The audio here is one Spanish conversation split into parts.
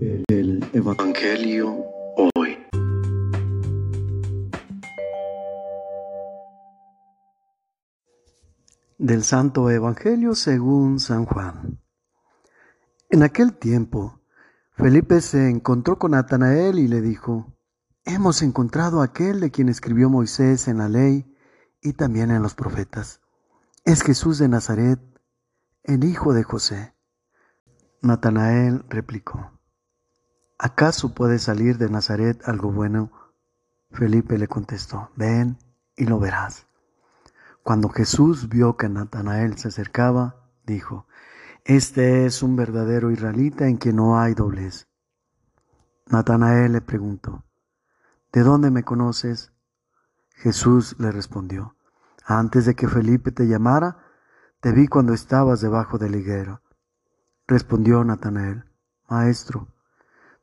El Evangelio hoy. Del Santo Evangelio según San Juan. En aquel tiempo, Felipe se encontró con Natanael y le dijo, Hemos encontrado a aquel de quien escribió Moisés en la ley y también en los profetas. Es Jesús de Nazaret, el hijo de José. Natanael replicó, ¿acaso puede salir de Nazaret algo bueno? Felipe le contestó, ven y lo verás. Cuando Jesús vio que Natanael se acercaba, dijo, Este es un verdadero israelita en quien no hay doblez. Natanael le preguntó, ¿De dónde me conoces? Jesús le respondió, Antes de que Felipe te llamara, te vi cuando estabas debajo del higuero. Respondió Natanael, Maestro,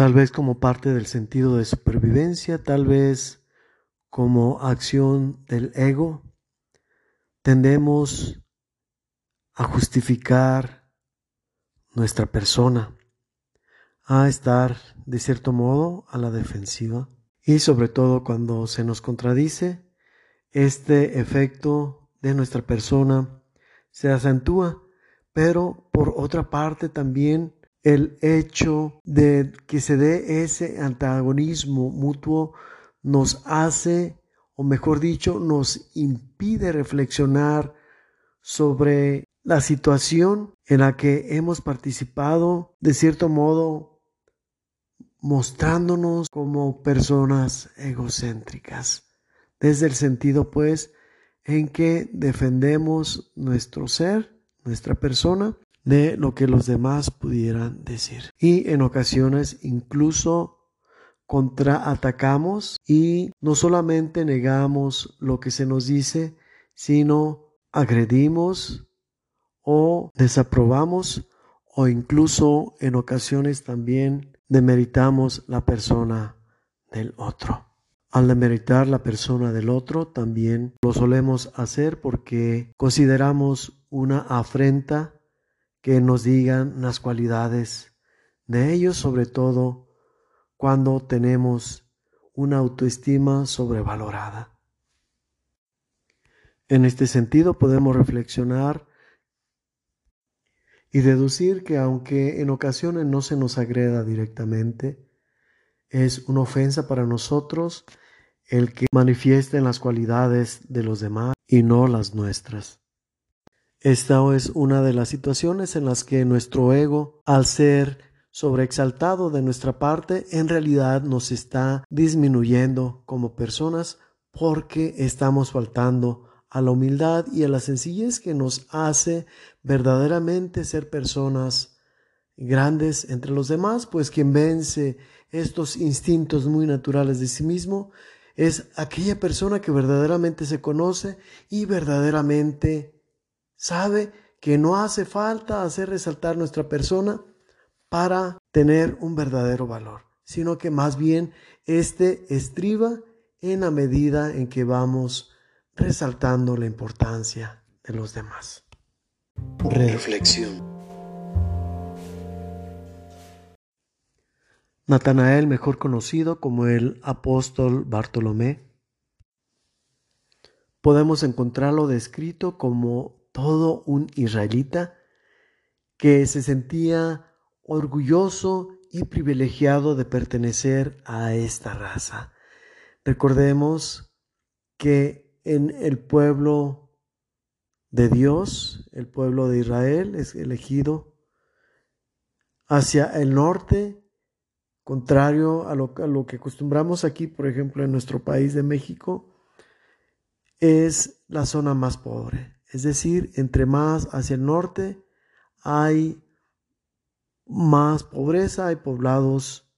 Tal vez como parte del sentido de supervivencia, tal vez como acción del ego, tendemos a justificar nuestra persona, a estar de cierto modo a la defensiva. Y sobre todo cuando se nos contradice, este efecto de nuestra persona se acentúa, pero por otra parte también el hecho de que se dé ese antagonismo mutuo nos hace, o mejor dicho, nos impide reflexionar sobre la situación en la que hemos participado, de cierto modo, mostrándonos como personas egocéntricas desde el sentido pues en que defendemos nuestro ser, nuestra persona, de lo que los demás pudieran decir. Y en ocasiones incluso contraatacamos y no solamente negamos lo que se nos dice, sino agredimos o desaprobamos o incluso en ocasiones también demeritamos la persona del otro. Al demeritar la persona del otro, también lo solemos hacer porque consideramos una afrenta que nos digan las cualidades de ellos, sobre todo cuando tenemos una autoestima sobrevalorada. En este sentido podemos reflexionar y deducir que aunque en ocasiones no se nos agreda directamente, es una ofensa para nosotros el que manifiesten las cualidades de los demás y no las nuestras. Esta es una de las situaciones en las que nuestro ego, al ser sobreexaltado de nuestra parte, en realidad nos está disminuyendo como personas porque estamos faltando a la humildad y a la sencillez que nos hace verdaderamente ser personas grandes entre los demás, pues quien vence estos instintos muy naturales de sí mismo es aquella persona que verdaderamente se conoce y verdaderamente sabe que no hace falta hacer resaltar nuestra persona para tener un verdadero valor, sino que más bien este estriba en la medida en que vamos resaltando la importancia de los demás. Reflexión. Natanael, mejor conocido como el apóstol Bartolomé, podemos encontrarlo descrito como todo un israelita que se sentía orgulloso y privilegiado de pertenecer a esta raza. Recordemos que en el pueblo de Dios, el pueblo de Israel es elegido hacia el norte contrario a lo, que acostumbramos aquí, por ejemplo, en nuestro país de México, es la zona más pobre, Es decir, entre más hacia el norte hay más pobreza, hay poblados,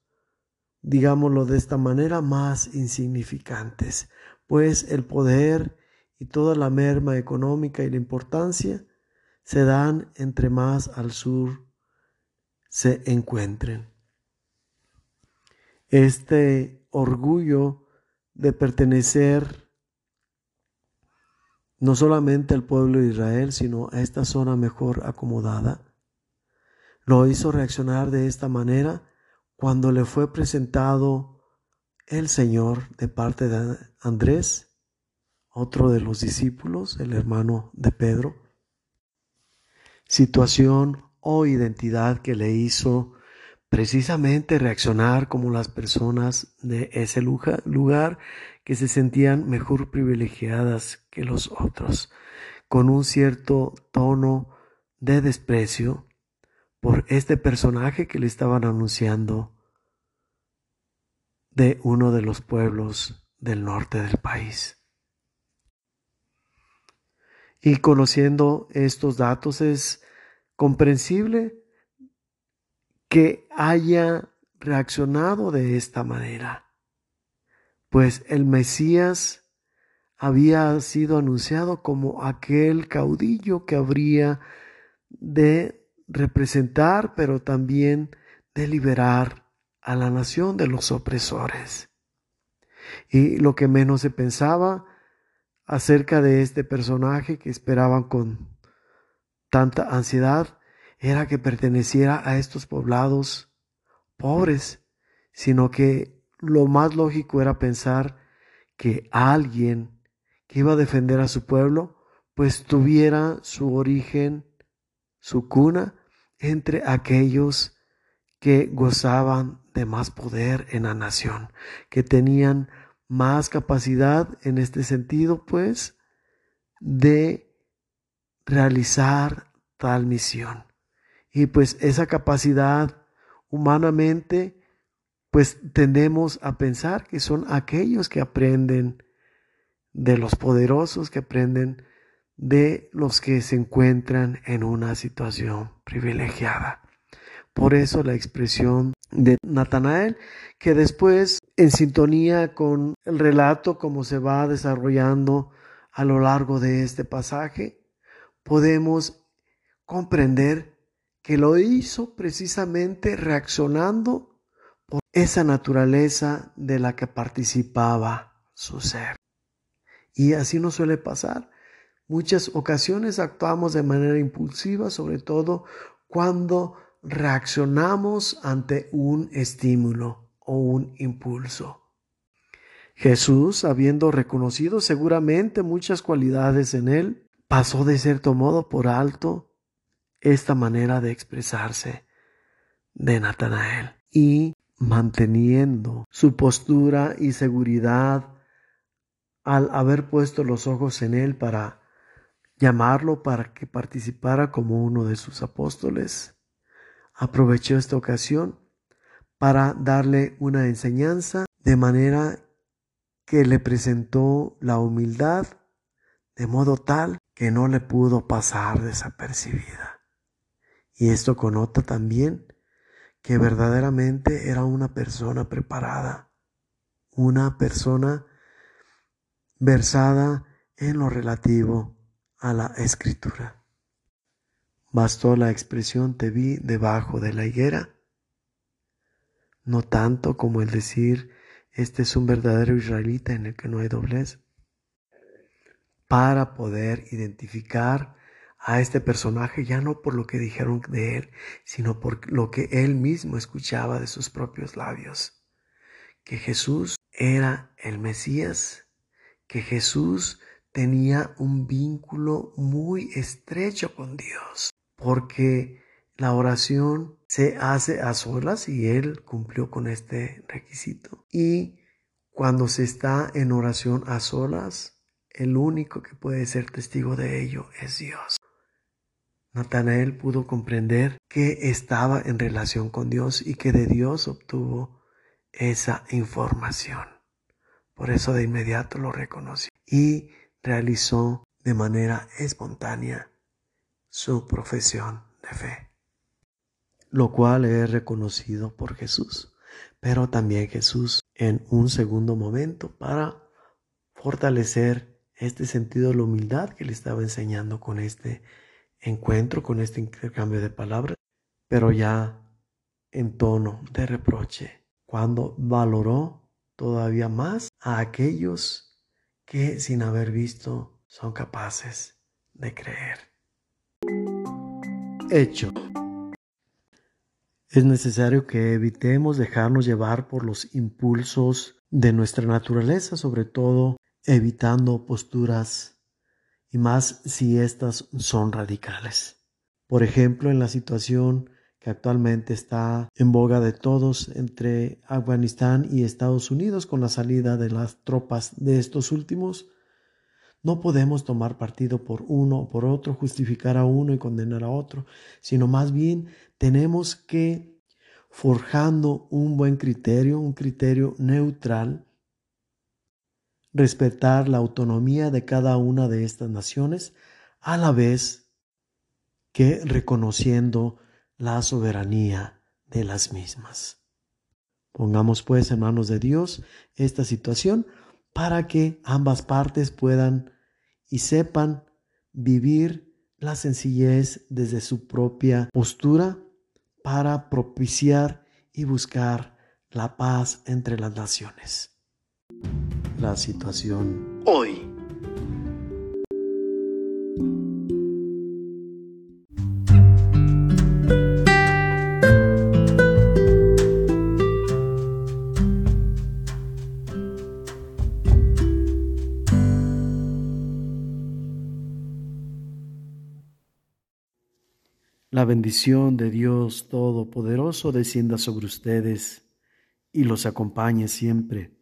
digámoslo de esta manera, más insignificantes, pues el poder y toda la merma económica y la importancia se dan entre más al sur se encuentren. Este orgullo de pertenecer no solamente al pueblo de Israel, sino a esta zona mejor acomodada, lo hizo reaccionar de esta manera cuando le fue presentado el Señor de parte de Andrés, otro de los discípulos, el hermano de Pedro. Situación o identidad que le hizo precisamente reaccionar como las personas de ese lugar que se sentían mejor privilegiadas que los otros, con un cierto tono de desprecio por este personaje que le estaban anunciando de uno de los pueblos del norte del país. Y conociendo estos datos es comprensible que haya reaccionado de esta manera, pues el Mesías había sido anunciado como aquel caudillo que habría de representar, pero también de liberar a la nación de los opresores. Y lo que menos se pensaba acerca de este personaje que esperaban con tanta ansiedad era que perteneciera a estos poblados pobres, sino que lo más lógico era pensar que alguien que iba a defender a su pueblo, pues tuviera su origen, su cuna, entre aquellos que gozaban de más poder en la nación, que tenían más capacidad en este sentido, pues, de realizar tal misión. Y pues esa capacidad humanamente, pues tendemos a pensar que son aquellos que aprenden de los poderosos, que aprenden de los que se encuentran en una situación privilegiada. Por eso la expresión de Natanael, que después, en sintonía con el relato como se va desarrollando a lo largo de este pasaje, podemos comprender que lo hizo precisamente reaccionando por esa naturaleza de la que participaba su ser. Y así nos suele pasar. Muchas ocasiones actuamos de manera impulsiva, sobre todo cuando reaccionamos ante un estímulo o un impulso. Jesús, habiendo reconocido seguramente muchas cualidades en él, pasó de cierto modo por alto esta manera de expresarse de Natanael y manteniendo su postura y seguridad al haber puesto los ojos en él para llamarlo para que participara como uno de sus apóstoles, aprovechó esta ocasión para darle una enseñanza de manera que le presentó la humildad de modo tal que no le pudo pasar desapercibida. Y esto conota también que verdaderamente era una persona preparada, una persona versada en lo relativo a la escritura. Bastó la expresión te vi debajo de la higuera, no tanto como el decir este es un verdadero israelita en el que no hay doblez, para poder identificar a este personaje ya no por lo que dijeron de él, sino por lo que él mismo escuchaba de sus propios labios. Que Jesús era el Mesías, que Jesús tenía un vínculo muy estrecho con Dios, porque la oración se hace a solas y él cumplió con este requisito. Y cuando se está en oración a solas, el único que puede ser testigo de ello es Dios. Natanael pudo comprender que estaba en relación con Dios y que de Dios obtuvo esa información. Por eso de inmediato lo reconoció y realizó de manera espontánea su profesión de fe, lo cual es reconocido por Jesús, pero también Jesús en un segundo momento para fortalecer este sentido de la humildad que le estaba enseñando con este encuentro, con este intercambio de palabras, pero ya en tono de reproche, cuando valoró todavía más a aquellos que sin haber visto son capaces de creer. Hecho. Es necesario que evitemos dejarnos llevar por los impulsos de nuestra naturaleza, sobre todo evitando posturas y más si éstas son radicales. Por ejemplo, en la situación que actualmente está en boga de todos entre Afganistán y Estados Unidos con la salida de las tropas de estos últimos, no podemos tomar partido por uno o por otro, justificar a uno y condenar a otro, sino más bien tenemos que, forjando un buen criterio, un criterio neutral, respetar la autonomía de cada una de estas naciones, a la vez que reconociendo la soberanía de las mismas. Pongamos pues en manos de Dios esta situación para que ambas partes puedan y sepan vivir la sencillez desde su propia postura para propiciar y buscar la paz entre las naciones la situación hoy. La bendición de Dios Todopoderoso descienda sobre ustedes y los acompañe siempre